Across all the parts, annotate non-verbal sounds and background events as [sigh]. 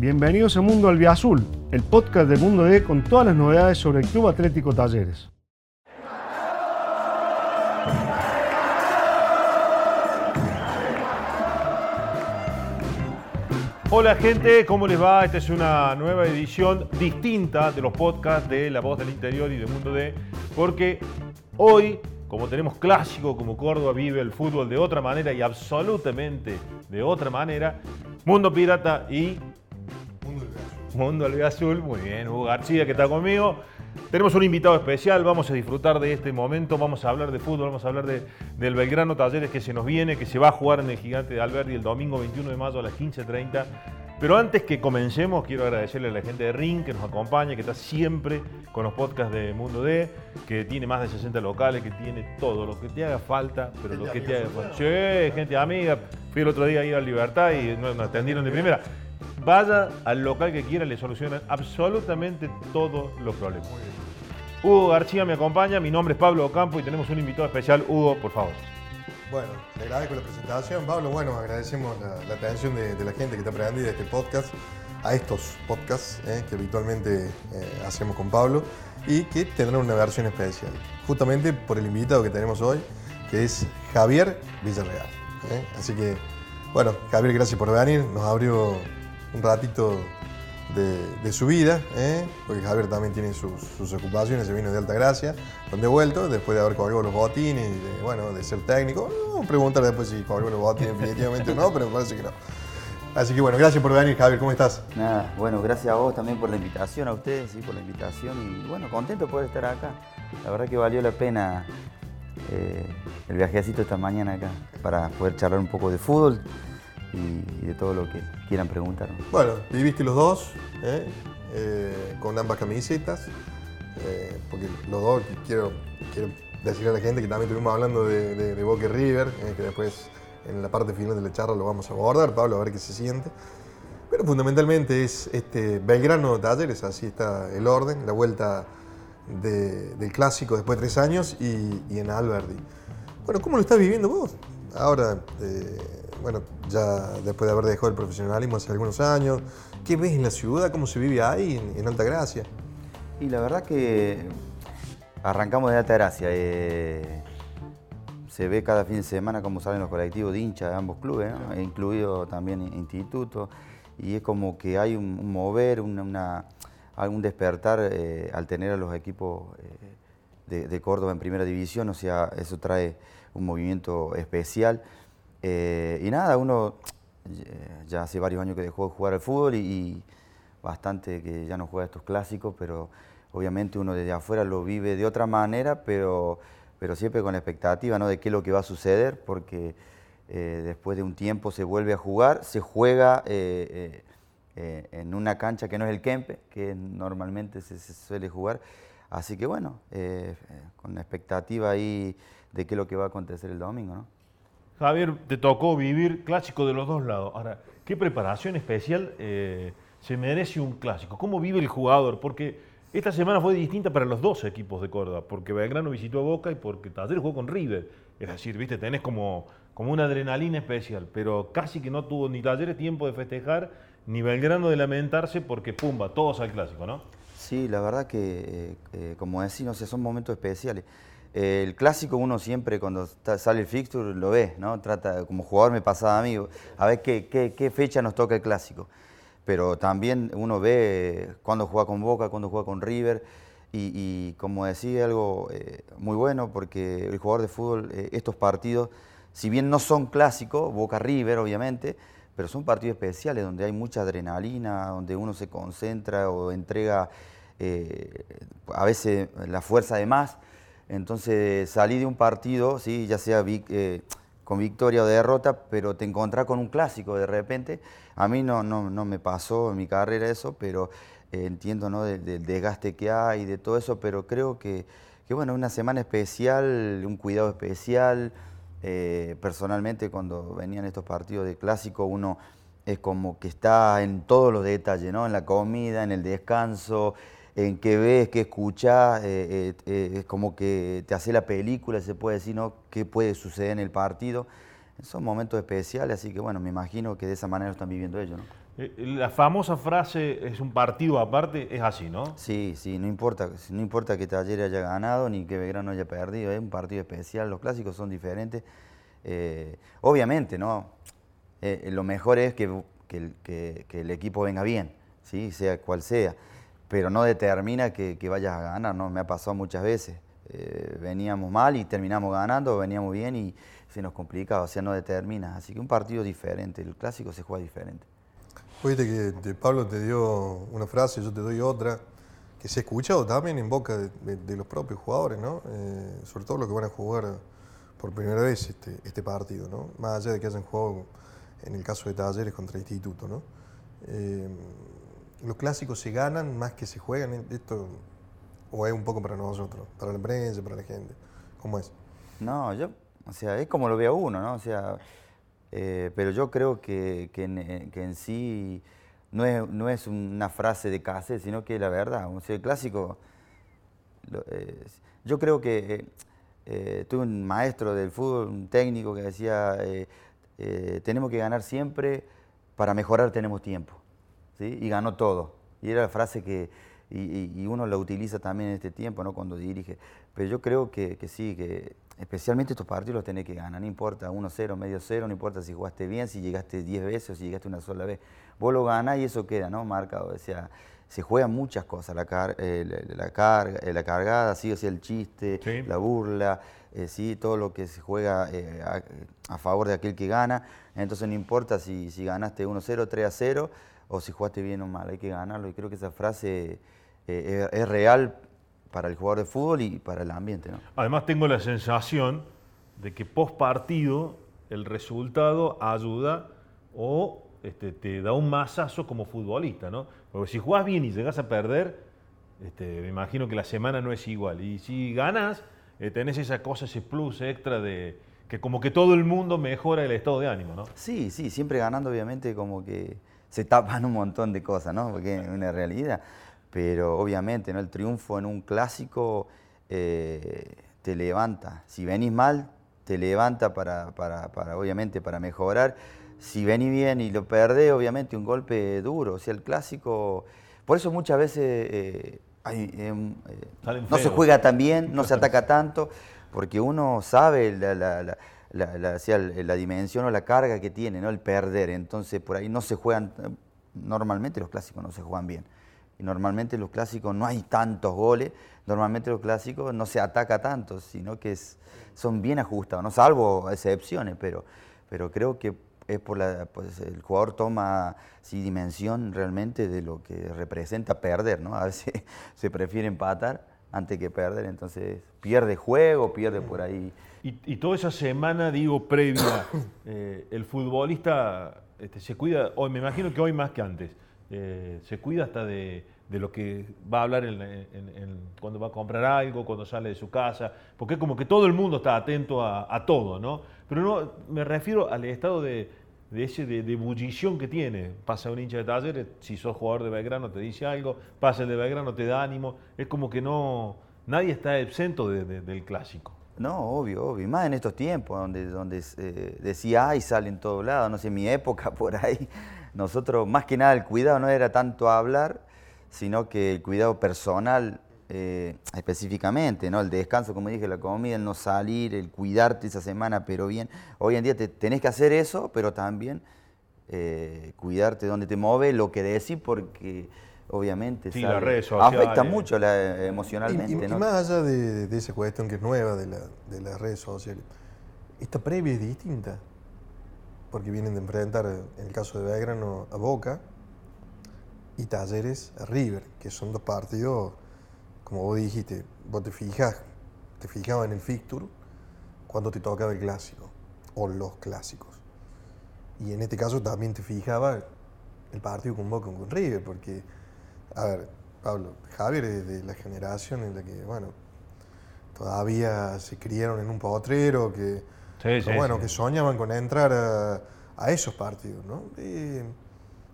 Bienvenidos a Mundo Albiazul, el podcast de Mundo D con todas las novedades sobre el Club Atlético Talleres. Hola gente, ¿cómo les va? Esta es una nueva edición distinta de los podcasts de La Voz del Interior y de Mundo D, porque hoy, como tenemos clásico, como Córdoba vive el fútbol de otra manera y absolutamente de otra manera, Mundo Pirata y Mundo Azul, muy bien, Hugo García que está conmigo. Tenemos un invitado especial, vamos a disfrutar de este momento, vamos a hablar de fútbol, vamos a hablar de, del Belgrano Talleres que se nos viene, que se va a jugar en el Gigante de Alberdi el domingo 21 de mayo a las 15.30. Pero antes que comencemos, quiero agradecerle a la gente de Ring que nos acompaña, que está siempre con los podcasts de Mundo D, que tiene más de 60 locales, que tiene todo, lo que te haga falta, pero lo que te haga falta. Sí, gente amiga. Fui el otro día a ir a Libertad y nos atendieron de primera. Vaya al local que quiera, le solucionan absolutamente todos los problemas. Hugo García me acompaña, mi nombre es Pablo Ocampo y tenemos un invitado especial. Hugo, por favor. Bueno, le agradezco la presentación, Pablo. Bueno, agradecemos la, atención de, la gente que está aprendiendo de este podcast, a estos podcasts eh, que habitualmente eh, hacemos con Pablo y que tendrán una versión especial, justamente por el invitado que tenemos hoy, que es Javier Villarreal. Eh. Así que, bueno, Javier, gracias por venir. Nos abrió un ratito de, su vida, ¿eh? porque Javier también tiene sus, ocupaciones, se vino de Alta Gracia, donde he vuelto, después de haber colgado los botines y de, bueno, de ser técnico. Preguntar después si colgó los botines definitivamente o no, pero me parece que no. Así que bueno, gracias por venir, Javier, ¿cómo estás? Nada, bueno, gracias a vos también por la invitación, a ustedes, sí, por la invitación y bueno, contento de poder estar acá. La verdad que valió la pena eh, el viajecito esta mañana acá para poder charlar un poco de fútbol y, de todo lo que quieran preguntar. Bueno, viviste los dos, ¿eh? Eh, con ambas camisetas, eh, porque los dos quiero, quiero decirle a la gente que también estuvimos hablando de, de, Boca River, que después en la parte final de la charla lo vamos a abordar, Pablo, a ver qué se siente. Pero fundamentalmente es este Belgrano Talleres, así está el orden, la vuelta del clásico después de tres años y, y, en Alberdi. Bueno, ¿cómo lo estás viviendo vos? Ahora, bueno, ya después de haber dejado el profesionalismo hace algunos años. ¿Qué ves en la ciudad? ¿Cómo se vive ahí, en, Alta Gracia? Y la verdad que arrancamos de Alta Gracia. Eh, se ve cada fin de semana cómo salen los colectivos de hinchas de ambos clubes, incluido también instituto. Y es como que hay un, mover, una, algún despertar eh, al tener a los equipos eh, de, de Córdoba en primera división. O sea, eso trae un movimiento especial. Eh, y nada, uno ya hace varios años que dejó de jugar al fútbol y, bastante que ya no juega estos clásicos, pero obviamente uno desde afuera lo vive de otra manera, pero, pero siempre con expectativa ¿no? de qué es lo que va a suceder, porque eh, después de un tiempo se vuelve a jugar, se juega eh, en una cancha que no es el Kempe, que normalmente se suele jugar. Así que bueno, con la expectativa ahí de qué es lo que va a acontecer el domingo. ¿no? Javier, te tocó vivir clásico de los dos lados. Ahora, ¿qué preparación especial eh, se merece un clásico? ¿Cómo vive el jugador? Porque esta semana fue distinta para los dos equipos de Córdoba, porque Belgrano visitó a Boca y porque Taller jugó con River. Es decir, viste, tenés como, como una adrenalina especial, pero casi que no tuvo ni Talleres tiempo de festejar, ni Belgrano de lamentarse, porque pumba, todos al clásico, ¿no? Sí, la verdad que, eh, eh, como decís, no sé, son momentos especiales el clásico uno siempre cuando sale el fixture lo ve, ¿no? Trata, como jugador me pasaba a mí, a ver qué, fecha nos toca el clásico. Pero también uno ve cuándo juega con Boca, cuándo juega con River. Y, como decía, algo eh, muy bueno porque el jugador de fútbol, estos partidos, si bien no son clásicos, Boca River obviamente, pero son partidos especiales donde hay mucha adrenalina, donde uno se concentra o entrega eh, a veces la fuerza de más. Entonces salí de un partido, ¿sí? ya sea eh, con victoria o derrota, pero te encontrás con un clásico de repente. A mí no, no, no me pasó en mi carrera eso, pero eh, entiendo ¿no? del, desgaste que hay, de todo eso, pero creo que, que bueno, una semana especial, un cuidado especial. Personalmente cuando venían estos partidos de clásico uno es como que está en todos los detalles, ¿no? en la comida, en el descanso, en qué ves, qué escuchas, eh, eh, eh, es como que te hace la película, se puede decir, ¿no? ¿Qué puede suceder en el partido? Son momentos especiales, así que bueno, me imagino que de esa manera lo están viviendo ellos, ¿no? La famosa frase es un partido aparte, es así, ¿no? Sí, sí, no importa, no importa que Talleres haya ganado ni que Belgrano haya perdido, es un partido especial, los clásicos son diferentes. Eh, obviamente, ¿no? Eh, lo mejor es que, que el- que- que el equipo venga bien, ¿sí? sea cual sea, pero no determina que, que vayas a ganar, ¿no? Me ha pasado muchas veces. Eh, veníamos mal y terminamos ganando, veníamos bien y se nos complicaba, o sea, no determina. Así que un partido diferente, el clásico se juega diferente. Viste que Pablo te dio una frase, yo te doy otra, que se ha escuchado también en boca de los propios jugadores, ¿no? Eh, sobre todo los que van a jugar por primera vez este, este partido, ¿no? Más allá de que hayan jugado, en el caso de Talleres, contra Instituto, ¿no? Eh, los clásicos se ganan más que se juegan, ¿eh? esto, o es un poco para nosotros, para la prensa, para la gente, ¿cómo es? No, yo, o sea, es como lo vea uno, ¿no? O sea, eh, pero yo creo que, eh, que en sí no es, no es una frase de cassette, sino que la verdad. O sea, el clásico, yo creo que tuve un maestro del fútbol, un técnico que decía, tenemos que ganar siempre, para mejorar tenemos tiempo. ¿Sí? Y ganó todo. Y era la frase que, y, uno la utiliza también en este tiempo, ¿no? Cuando dirige. Pero yo creo que, que sí, que especialmente estos partidos los tenés que ganar, no importa 1-0, medio 0, no importa si jugaste bien, si llegaste 10 veces o si llegaste una sola vez. Vos lo ganás y eso queda, ¿no? Marcado. O sea, se juegan muchas cosas, la, car- eh, la, la carga, eh, la cargada, sí, o sea, el chiste, Sí. la burla, eh, sí, todo lo que se juega a, a favor de aquel que gana. Entonces no importa si, si ganaste 1-0, 3-0 o si jugaste bien o mal, hay que ganarlo. Y creo que esa frase eh, es, es real para el jugador de fútbol y para el ambiente. ¿no? Además tengo la sensación de que post partido el resultado ayuda o este, te da un masazo como futbolista, ¿no? Porque si jugás bien y llegas a perder, este, me imagino que la semana no es igual. Y si ganas, eh, tenés esa cosa, ese plus extra de que como que todo el mundo mejora el estado de ánimo, ¿no? Sí, sí, siempre ganando obviamente como que se tapan un montón de cosas, ¿no? Porque es una realidad. Pero obviamente, ¿no? El triunfo en un clásico eh, te levanta. Si venís mal, te levanta para, para, para, obviamente, para mejorar. Si venís bien y lo perdés, obviamente un golpe duro. O sea, el clásico... Por eso muchas veces eh, hay, eh, no se juega tan bien, no se [laughs] ataca tanto, porque uno sabe la, la- la- la- la- sea, la dimensión o la carga que tiene, ¿no? El perder. Entonces, por ahí no se juegan, eh, normalmente los clásicos no se juegan bien. Y normalmente los clásicos no hay tantos goles, normalmente los clásicos no se ataca tanto, sino que es- son bien ajustados, ¿no? salvo excepciones, pero, pero creo que es por la, pues el jugador toma sí, dimensión realmente de lo que representa perder, ¿no? A veces [laughs] se prefiere empatar antes que perder, entonces pierde juego, pierde por ahí. Y, y toda esa semana, digo, previa, [coughs] eh, el futbolista este, se cuida, hoy me imagino que hoy más que antes, eh, se cuida hasta de, de lo que va a hablar en- en- en- cuando va a comprar algo, cuando sale de su casa, porque como que todo el mundo está atento a, a todo, ¿no? Pero no, me refiero al estado de, de ese de, de que tiene. Pasa un hincha de talleres, si sos jugador de Belgrano te dice algo, pasa el de Belgrano te da ánimo, es como que no, nadie está exento de- de- del clásico. No, obvio, obvio. Más en estos tiempos, donde, donde eh, decía ay sale en todos lados. No sé, mi época [laughs] por ahí, nosotros, más que nada, el cuidado no era tanto hablar, sino que el cuidado personal eh, específicamente, ¿no? El descanso, como dije, la comida, el no salir, el cuidarte esa semana, pero bien. Hoy en día te, tenés que hacer eso, pero también eh, cuidarte donde te mueves, lo que decís, porque obviamente Sí, sale- las redes sociales. afecta mucho la- Y, emocionalmente. y- y ¿no? más allá de, de esa cuestión que es nueva de, la- de las redes sociales, esta previa es distinta, porque vienen de enfrentar, en el caso de Belgrano, a Boca y Talleres a River, que son dos partidos, como vos dijiste, vos te fijas, te fijabas en el fixture cuando te tocaba el clásico, o los clásicos. Y en este caso también te fijaba el partido con Boca con River, porque, a ver, Pablo, Javier es de la generación en la que, bueno, todavía se criaron en un potrero, que, Sí, pero sí, bueno, sí. que soñaban con entrar a, a esos partidos, ¿no? Eh,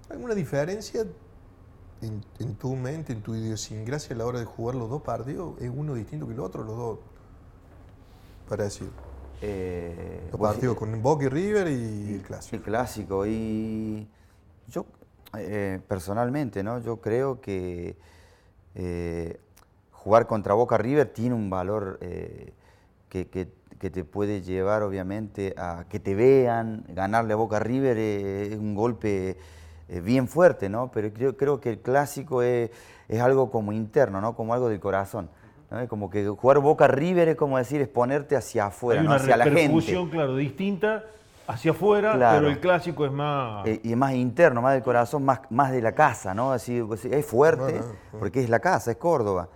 ¿Alguna diferencia en, en tu mente, en tu idiosincrasia a la hora de jugar los dos partidos? ¿Es uno distinto que el otro, los dos? Parecido. Eh, Los partidos con Boca y River y el clásico. El clásico. Y yo eh, personalmente, ¿no? Yo creo que eh, jugar contra Boca River tiene un valor eh, que, que- que te puede llevar, obviamente, a que te vean. Ganarle a Boca River es un golpe eh, bien fuerte, ¿no? Pero creo, creo que el clásico es, es algo como interno, ¿no? Como algo del corazón. ¿no? Es como que jugar Boca River es como decir, es ponerte hacia afuera, Hay ¿no? hacia la gente. repercusión, claro, distinta hacia afuera, Claro. pero el clásico es más... Eh, y es más interno, más del corazón, más, más de la casa, ¿no? Así, pues, es fuerte, Bueno, porque es la casa, es Córdoba.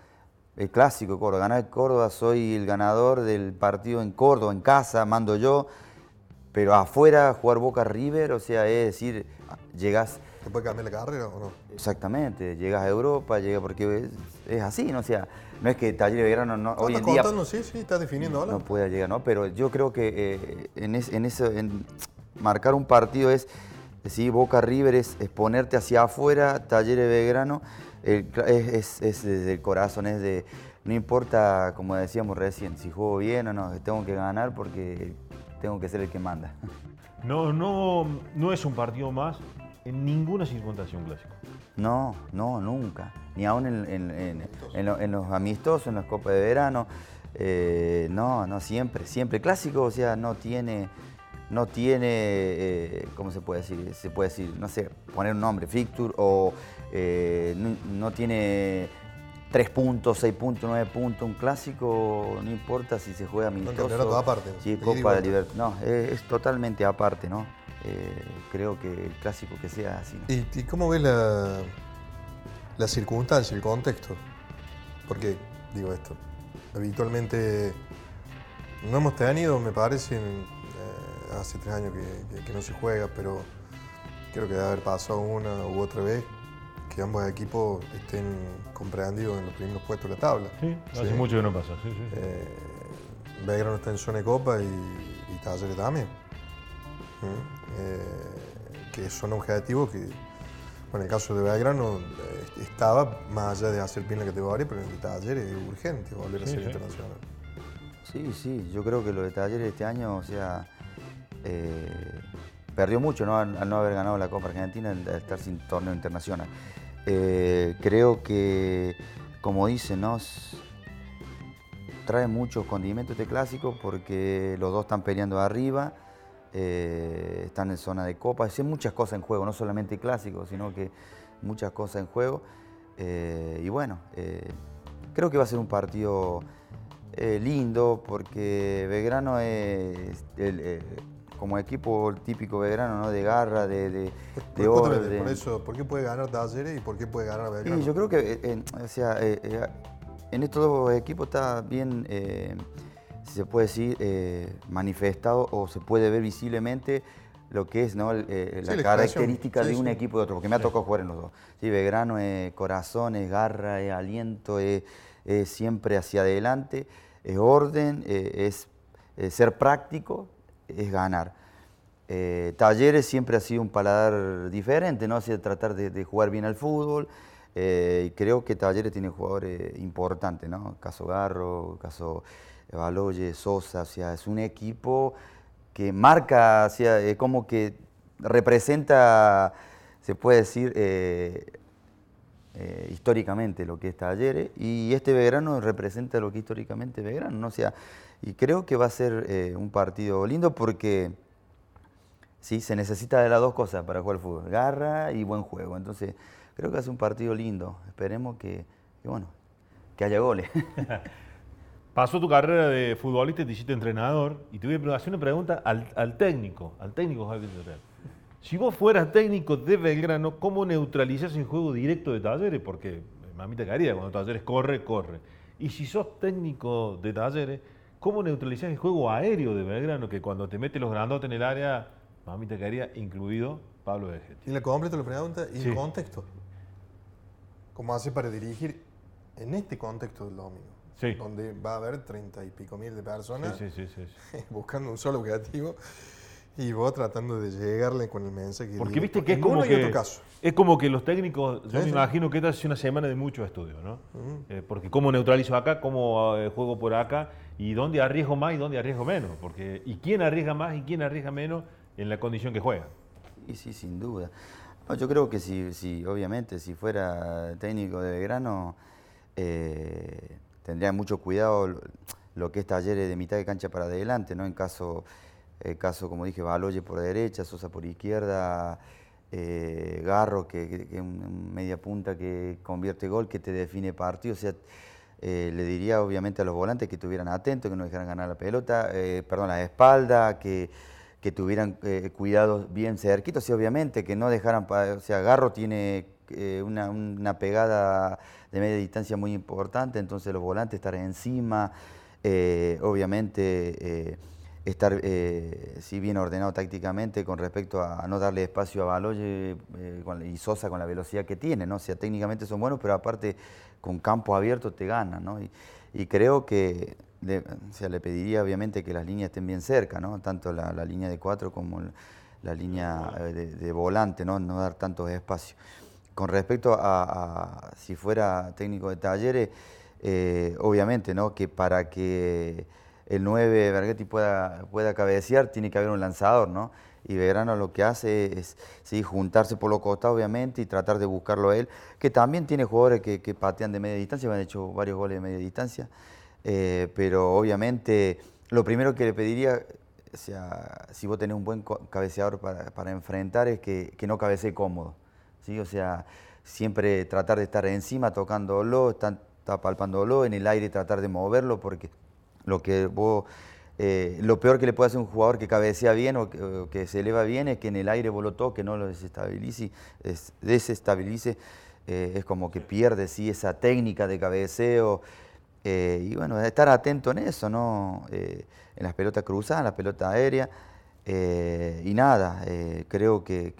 El clásico de Córdoba. Ganar Córdoba, soy el ganador del partido en Córdoba, en casa, mando yo. Pero afuera, jugar Boca River, o sea, es decir, llegas ¿Te puede cambiar la carrera o no? exactamente, llegas a Europa, llegas porque es, es así, ¿no? O sea, no es que Talleres Belgrano no, hoy en estás día contando? Sí, sí, estás definiendo ahora. no pueda llegar, ¿no? Pero yo creo que eh, en, es- en eso, en marcar un partido es, sí, Boca River es, es ponerte hacia afuera, Talleres Belgrano, el cla- es, es- es desde el corazón, es de, no importa, como decíamos recién, si juego bien o no, tengo que ganar porque tengo que ser el que manda. No, no, no es un partido más en ninguna circunstancia un clásico. No, no, nunca. Ni aún en, en- en- en lo- en los amistosos, en las copas de verano. Eh, no, no, siempre, siempre. Clásico, o sea, no tiene, no tiene, eh, ¿cómo se puede decir? Se puede decir, no sé, poner un nombre, fixture, o eh, no, no tiene tres puntos, seis puntos, nueve puntos. Un clásico, no importa si se juega amistoso. aparte, Sí, Copa de. Libertad. No, es, es totalmente aparte, ¿no? Eh, creo que el clásico que sea así. ¿no? ¿Y, y cómo ves la, la circunstancia, el contexto? Porque, digo esto, habitualmente no hemos tenido, me parece, en, eh, hace tres años que, que- que no se juega, pero creo que debe haber pasado una u otra vez que ambos equipos estén comprendidos en los primeros puestos de la tabla. Sí, hace Sí. mucho que no pasa. Sí, sí. Eh, Belgrano está en zona de copa y, y Talleres también. ¿Mm? Eh, que son objetivos que, bueno, en el caso de Belgrano eh, estaba más allá de hacer bien la categoría, pero en el Talleres es urgente volver a ser sí. internacional. Sí, sí, yo creo que lo de Talleres este año, o sea, eh, perdió mucho ¿no? al, al no haber ganado la Copa Argentina, al, al estar sin torneo internacional. Eh, creo que, como dicen, ¿no? S- trae muchos condimentos este clásico porque los dos están peleando arriba, eh, están en zona de Copa, hay muchas cosas en juego, no solamente clásico, sino que muchas cosas en juego. Eh, y bueno, eh, creo que va a ser un partido eh, lindo porque Belgrano es el, eh, como equipo típico Belgrano, ¿no? De garra, de, de, orden. por eso, ¿por qué puede ganar Talleres y por qué puede ganar Belgrano? Sí, yo creo que en, o sea, en estos dos equipos está bien, se puede decir, eh, manifestado o se puede ver visiblemente lo que es ¿no? Eh, la Sí, la característica de un sí. equipo y otro, porque me ha tocado jugar en los dos. Sí, Belgrano es corazón, es garra, es aliento, es, es siempre hacia adelante, es orden, eh, es, es ser práctico, es ganar. Eh, Talleres siempre ha sido un paladar diferente, ¿no? De tratar de, de jugar bien al fútbol. Eh, y creo que Talleres tiene jugadores importantes, ¿no? Caso Garro, caso Baloye, Sosa, o sea, es un equipo que marca, o sea, es como que representa, se puede decir, eh, eh, históricamente lo que es Talleres y este Belgrano representa lo que históricamente Belgrano, ¿no? O sea, y creo que va a ser un partido lindo porque sí, se necesita de las dos cosas para jugar al fútbol, garra y buen juego. Entonces, creo que va a ser un partido lindo. Esperemos que, que, bueno, que haya goles. [laughs] Pasó tu carrera de futbolista y te hiciste entrenador. Y te voy a hacer una pregunta al, al técnico, al técnico Javier Villarreal. Si vos fueras técnico de Belgrano, ¿cómo neutralizás el juego directo de Talleres? Porque eh, mamita quería, cuando Talleres corre, corre. Y si sos técnico de Talleres, ¿cómo neutralizás el juego aéreo de Belgrano? Que cuando te mete los grandotes en el área, mamita quería, incluido Pablo de Y la completa la pregunta y Sí. el contexto. ¿Cómo hace para dirigir en este contexto del domingo? Sí. Donde va a haber treinta y pico mil de personas Sí, sí, sí, sí. [laughs] buscando un solo objetivo y vos tratando de llegarle con el mensaje. Porque viste que es como que, caso. es como que los técnicos, yo Sí, me imagino que esta es una semana de mucho estudio, ¿no? Eh, porque cómo neutralizo acá, cómo eh, juego por acá, y dónde arriesgo más y dónde arriesgo menos. Porque, y quién arriesga más y quién arriesga menos en la condición que juega. Y sí, sin duda. Yo creo que si, si, obviamente, si fuera técnico de Belgrano, eh, tendría mucho cuidado lo, que es talleres de mitad de cancha para adelante, ¿no? En caso, eh, caso como dije, Baloye por derecha, Sosa por izquierda, eh, Garro, que es media punta que convierte gol, que te define partido. O sea, le diría obviamente a los volantes que estuvieran atentos, que no dejaran ganar la pelota, perdón, la espalda, que que tuvieran eh, cuidados bien cerquitos y obviamente que no dejaran, o sea, Garro tiene eh, una, pegada de media distancia muy importante, entonces los volantes estar encima, eh, obviamente estar si bien ordenado tácticamente con respecto a, no darle espacio a Baloye y Sosa con la velocidad que tiene, ¿no? O sea, técnicamente son buenos, pero aparte con campo abierto te ganan, ¿no? y creo que le, o le pediría obviamente que las líneas estén bien cerca, ¿no? tanto la, línea de cuatro como la línea eh, de, volante, ¿no? no dar tanto espacio. Con respecto a, si fuera técnico de talleres, eh, obviamente ¿no? que para que el 9 Bergetti pueda, pueda cabecear tiene que haber un lanzador, ¿no? y Belgrano lo que hace es sí, juntarse por los costados, obviamente, y tratar de buscarlo a él, que también tiene jugadores que, que patean de media distancia, han hecho varios goles de media distancia, eh, pero obviamente lo primero que le pediría, o sea, si vos tenés un buen cabeceador para, enfrentar, es que, no cabecee cómodo. ¿sí? O sea, siempre tratar de estar encima, tocándolo, estar, palpándolo, en el aire tratar de moverlo, porque lo que. Eh, lo peor que le puede hacer un jugador que cabecea bien o que, se eleva bien es que en el aire vos lo toques, no lo desestabilice, desestabilice eh, es como que pierde sí, esa técnica de cabeceo, eh, y bueno, estar atento en eso, ¿no? Eh, en las pelotas cruzadas, en la pelota aérea. Eh, y nada, creo que,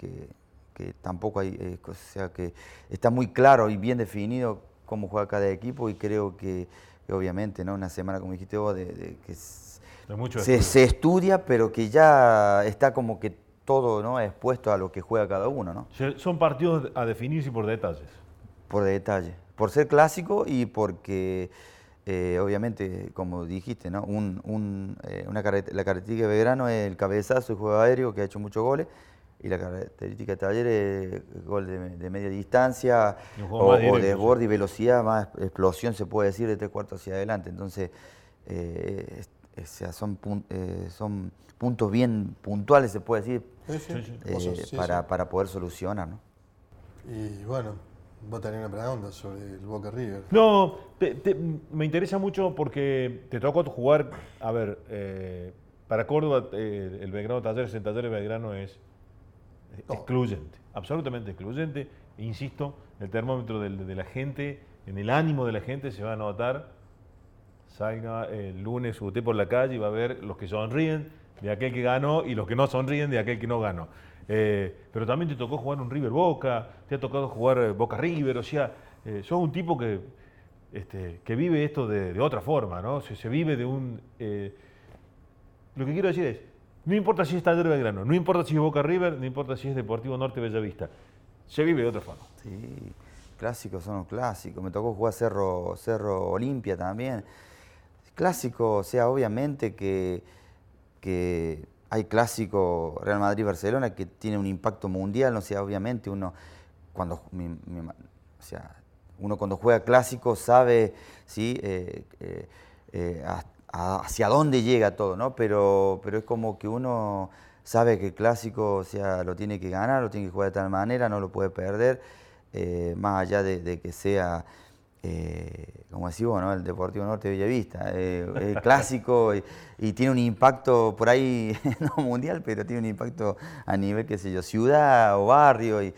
tampoco hay, o sea, que está muy claro y bien definido cómo juega cada equipo y creo que, obviamente, ¿no? Una semana, como dijiste vos, de, que se, se, estudia, pero que ya está como que todo ¿no? expuesto a lo que juega cada uno, ¿no? Son partidos a definirse por detalles. Por detalle. Por ser clásico y porque eh, obviamente, como dijiste, ¿no? Un, eh, una la característica de Belgrano es el cabezazo y juego aéreo, que ha hecho muchos goles, y la característica de Taller es gol de, media distancia, o, de desborde y velocidad, más explosión se puede decir de tres cuartos hacia adelante. Entonces, eh, son, son puntos bien puntuales, se puede decir, para, para poder solucionar. ¿no? Y bueno, Vos tenés una pregunta sobre el Boca River. No, me interesa mucho porque te tocó jugar, a ver, eh, para Córdoba eh, el Belgrano Talleres, el Talleres Belgrano es excluyente, absolutamente excluyente. Insisto, el termómetro de, la gente, en el ánimo de la gente se va a notar. Salga el lunes usted por la calle y va a ver los que sonríen de aquel que ganó y los que no sonríen de aquel que no ganó. Eh, pero también te tocó jugar un River Boca, te ha tocado jugar eh, Boca River, o sea, eh, sos un tipo que, este, que vive esto de, otra forma, ¿no? Se, vive de un... lo que quiero decir es, no importa si es Taller Belgrano, no importa si es Boca River, no importa si es Deportivo Norte Bellavista, se vive de otra forma. Sí, clásicos son los clásicos, me tocó jugar Cerro, Cerro Olimpia también. Clásico, o sea, obviamente que, que hay clásico Real Madrid-Barcelona que tiene un impacto mundial, o sea, obviamente uno cuando, o sea, uno cuando juega clásico sabe ¿sí? Eh, eh, eh, hacia dónde llega todo, ¿no? Pero, pero es como que uno sabe que el clásico o sea, lo tiene que ganar, lo tiene que jugar de tal manera, no lo puede perder, más allá de que sea eh, como decimos, ¿no? el Deportivo Norte de Bellavista, eh, clásico y, tiene un impacto por ahí, [laughs] no mundial, pero tiene un impacto a nivel, qué sé yo, ciudad o barrio y,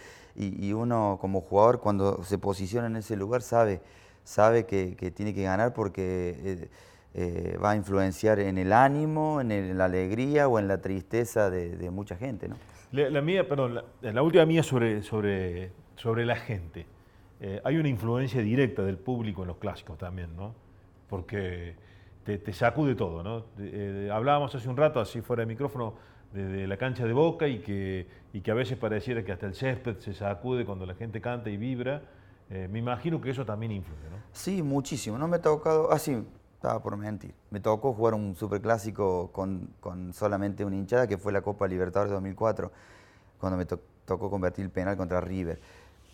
uno como jugador cuando se posiciona en ese lugar sabe, sabe que, tiene que ganar porque eh, va a influenciar en el ánimo, en, la alegría o en la tristeza de, mucha gente. ¿no? La, mía, perdón, la, la, última mía sobre, sobre, sobre la gente. Eh, hay una influencia directa del público en los clásicos también, ¿no? Porque te, sacude todo, ¿no? Eh, hablábamos hace un rato, así fuera de micrófono, de, la cancha de Boca y que, y que a veces pareciera que hasta el césped se sacude cuando la gente canta y vibra. Eh, me imagino que eso también influye, ¿no? Sí, muchísimo. No me ha tocado, ah, estaba por mentir. Me tocó jugar un superclásico con, con solamente una hinchada, que fue la Copa Libertadores 2004 cuando me tocó convertir el penal contra River.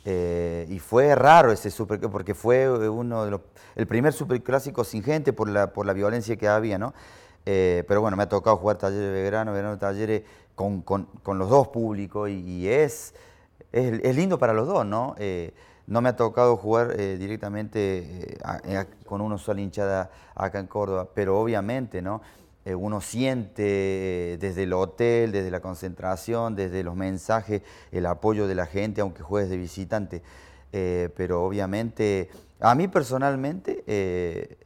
Eh, y fue raro ese super, porque fue uno de los, el primer superclásico sin gente por la, por la violencia que había, ¿no? Eh, pero bueno, me ha tocado jugar talleres de verano, verano talleres con, con, con los dos públicos y, es, es, lindo para los dos, ¿no? Eh, no me ha tocado jugar directamente con una sola hinchada acá en Córdoba, pero obviamente, ¿no? Eh, uno siente desde el hotel, desde la concentración, desde los mensajes, el apoyo de la gente, aunque juegues de visitante. Eh, pero obviamente, a mí personalmente, eh,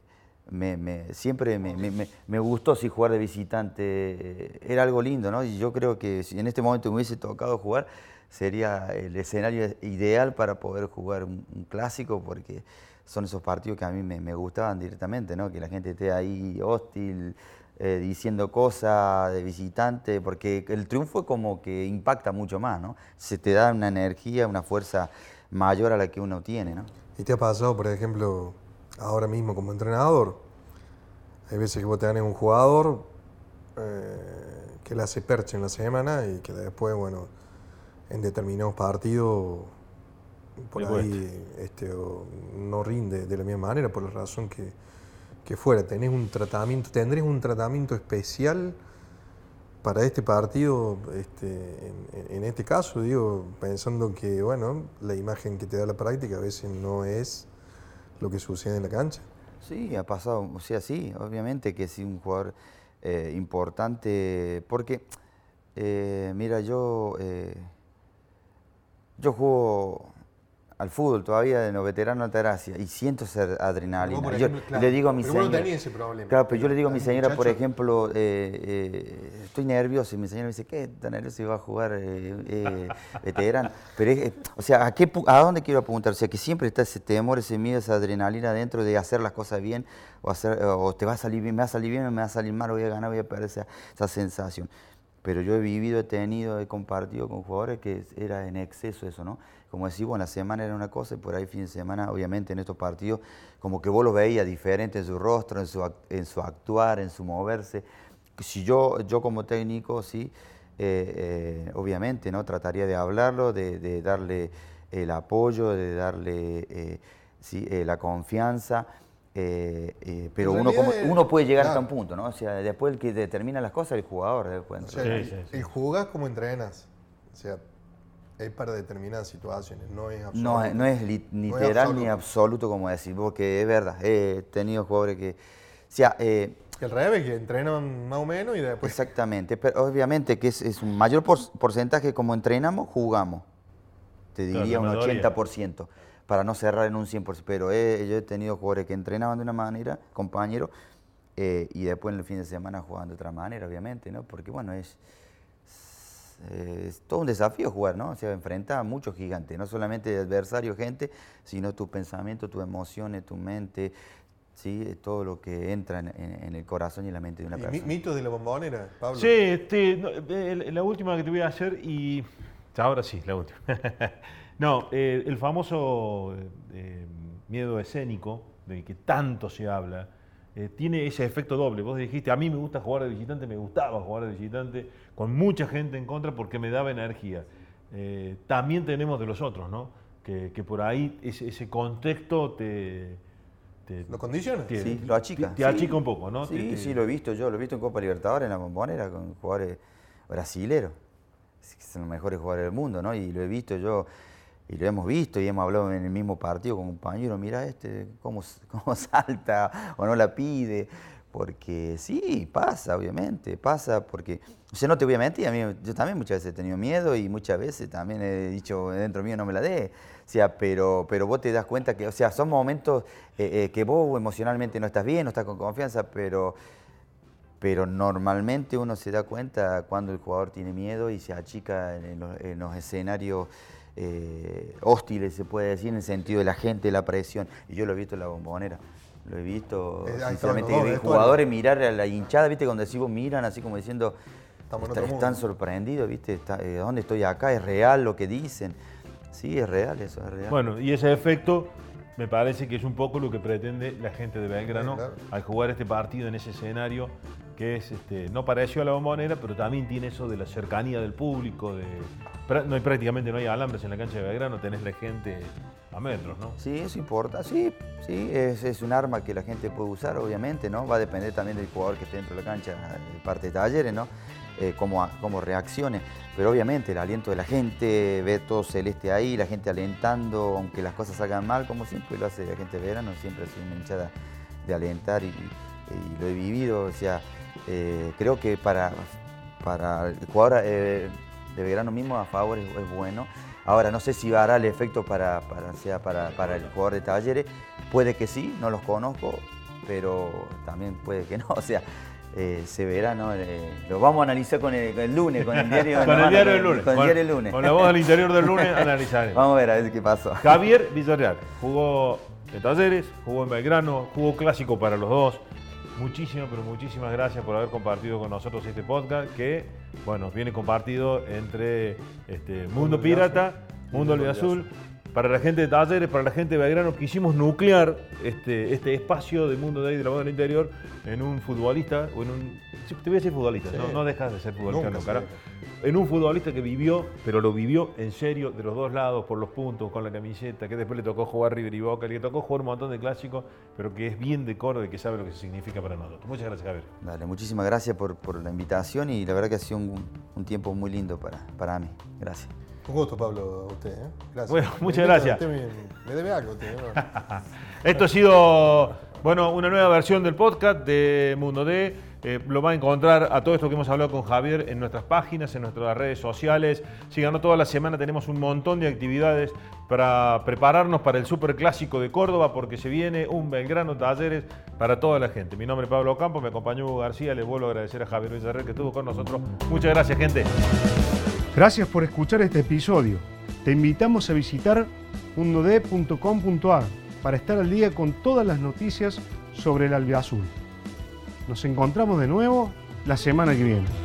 siempre me, gustó si jugar de visitante. Era algo lindo, ¿no? Y yo creo que si en este momento me hubiese tocado jugar, sería el escenario ideal para poder jugar un, un clásico, porque son esos partidos que a mí me, gustaban directamente, ¿no? Que la gente esté ahí hostil, eh, diciendo cosas de visitante, porque el triunfo como que impacta mucho más, ¿no? Se te da una energía, una fuerza mayor a la que uno tiene, ¿no? ¿Y te ha pasado, por ejemplo, ahora mismo como entrenador? Hay veces que vos te ganes un jugador eh, que le hace percha en la semana y que después, bueno, en determinados partidos por ahí este, no rinde de la misma manera por la razón que, que fuera, tenés un tratamiento, tendrés un tratamiento especial para este partido, este, en, este caso, digo, pensando que, bueno, la imagen que te da la práctica a veces no es lo que sucede en la cancha. Sí, ha pasado, o sea, sí, obviamente que sí, un jugador eh, importante, porque, eh, mira, yo, eh, yo juego al fútbol todavía de los veteranos Altagracia y siento ser adrenalina. yo le digo a mi señora. No ese problema. Claro, pero yo le digo a mi señora, por ejemplo, eh, eh, estoy nervioso y mi señora me dice, ¿qué tan nervioso iba a jugar eh, veterano? Pero, o sea, ¿a, qué, ¿a dónde quiero apuntar? O sea, que siempre está ese temor, ese miedo, esa adrenalina dentro de hacer las cosas bien o, hacer, o te va a salir bien, me va a salir bien o me va a salir mal, voy a ganar, voy a perder esa, esa sensación pero yo he vivido, he tenido, he compartido con jugadores que era en exceso eso, ¿no? Como decís, bueno, la semana era una cosa y por ahí fin de semana, obviamente en estos partidos, como que vos lo veías diferente en su rostro, en su, en su actuar, en su moverse. Si yo, yo como técnico, sí, eh, eh, obviamente, ¿no? Trataría de hablarlo, de, darle el apoyo, de darle eh, sí, la confianza, eh, eh, pero uno, como, uno puede llegar hasta un punto, ¿no? O sea, después el que determina las cosas es el jugador. Después, o sea, el, jugás como entrenas. O sea, es para determinadas situaciones, no es absoluto. No, no es literal ni absoluto como decir, porque es verdad, he tenido jugadores que... O sea, eh, el revés, que entrenan más o menos y después... Exactamente, pero obviamente que es, un mayor porcentaje como entrenamos, jugamos. Te diría un 80% para no cerrar en un 100%. Pero yo he tenido jugadores que entrenaban de una manera, compañeros, eh, y después en el fin de semana jugaban de otra manera, obviamente, ¿no? Porque, bueno, es, es, todo un desafío jugar, ¿no? O sea, enfrenta a muchos gigantes, no solamente adversario, gente, sino tu pensamiento, tus emociones, tu mente, ¿sí? todo lo que entra en, el corazón y la mente de una persona. ¿Mito de la bombonera, Pablo? Sí, este, la última que te voy a hacer y... Ahora sí, la última. [laughs] No, eh, el famoso eh, miedo escénico, del que tanto se habla, eh, tiene ese efecto doble. Vos dijiste, a mí me gusta jugar de visitante, me gustaba jugar de visitante, con mucha gente en contra porque me daba energía. también tenemos de los otros, ¿no? Que, por ahí ese, contexto te, ¿Lo condiciona? sí, lo achica. Te, achica un poco, ¿no? Sí, sí, lo he visto yo, lo he visto en Copa Libertadores, en la bombonera, con jugadores brasileros. Son los mejores jugadores del mundo, ¿no? Y lo he visto yo y lo hemos visto y hemos hablado en el mismo partido con un compañero, mira este, cómo, [laughs] cómo salta o no la pide. Porque sí, pasa, obviamente, pasa porque, o sea, no te voy a mentir, a mí, yo también muchas veces he tenido miedo y muchas veces también he dicho dentro mío no me la dé, o sea, pero, pero vos te das cuenta que, o sea, son momentos eh, eh, que vos emocionalmente no estás bien, no estás con confianza, pero, pero normalmente uno se da cuenta cuando el jugador tiene miedo y se achica en en los escenarios eh, hostiles, se puede decir, en el sentido de la gente, la presión. Y yo lo he visto en la bombonera. Lo he visto, eh, sinceramente, jugadores mirar a la hinchada, ¿viste? Cuando decimos miran así como diciendo, están sorprendidos, ¿viste? Eh, ¿Dónde estoy acá? ¿Es real lo que dicen? Sí, es real eso, es real. Bueno, y ese efecto me parece que es un poco lo que pretende la gente de Belgrano al jugar este partido en ese escenario que es este, no pareció a la bombonera, pero también tiene eso de la cercanía del público, de, no hay, prácticamente no hay alambres en la cancha de Belgrano, tenés la gente a metros, ¿no? Sí, eso importa, sí, sí, es, es, un arma que la gente puede usar, obviamente, ¿no? Va a depender también del jugador que esté dentro de la cancha, parte de talleres, ¿no? Eh, cómo, reaccione, pero obviamente el aliento de la gente, ve todo celeste ahí, la gente alentando, aunque las cosas salgan mal, como siempre lo hace la gente de verano, siempre ha sido una hinchada de alentar y, lo he vivido, o sea, eh, creo que para, para el jugador eh, de verano mismo a favor es, bueno. Ahora, no sé si hará el efecto para, para, sea para, para, el jugador de talleres. Puede que sí, no los conozco, pero también puede que no. [laughs] O sea, eh, se verá, ¿no? lo vamos a analizar con el, lunes, con el diario, [laughs] con el diario del lunes. Con, el diario del lunes. Con la voz del interior del lunes [laughs] analizaremos. Vamos a ver a ver qué pasó. Javier Villarreal jugó en Talleres, jugó en Belgrano, jugó clásico para los dos. Muchísimas, pero muchísimas gracias por haber compartido con nosotros este podcast que, bueno, viene compartido entre este, Mundo Pirata, Mundo Azul. Para la gente de Talleres, para la gente de Belgrano, quisimos nuclear este, este espacio de Mundo de ahí de la moda del interior en un futbolista, o en un. te voy a decir futbolista, no, no, dejas de ser futbolista, no, cara. En un futbolista que vivió, pero lo vivió en serio, de los dos lados, por los puntos, con la camiseta, que después le tocó jugar River y Boca, le tocó jugar un montón de clásicos, pero que es bien de coro y que sabe lo que significa para nosotros. Muchas gracias, Javier. Dale, muchísimas gracias por, por la invitación y la verdad que ha sido un, un tiempo muy lindo para, para mí. Gracias. Un gusto, Pablo, a usted. ¿eh? Gracias. Bueno, muchas gracias. me, debe algo. Usted, [laughs] Esto ha sido bueno, una nueva versión del podcast de Mundo D. Eh, lo va a encontrar a todo esto que hemos hablado con Javier en nuestras páginas, en nuestras redes sociales. Síganos toda la semana, tenemos un montón de actividades para prepararnos para el Super Clásico de Córdoba, porque se viene un Belgrano Talleres para toda la gente. Mi nombre es Pablo Campos, me acompañó Hugo García, les vuelvo a agradecer a Javier Villarreal que estuvo con nosotros. Muchas gracias, gente. Gracias por escuchar este episodio. Te invitamos a visitar mundod.com.ar para estar al día con todas las noticias sobre el albiazul. Nos encontramos de nuevo la semana que viene.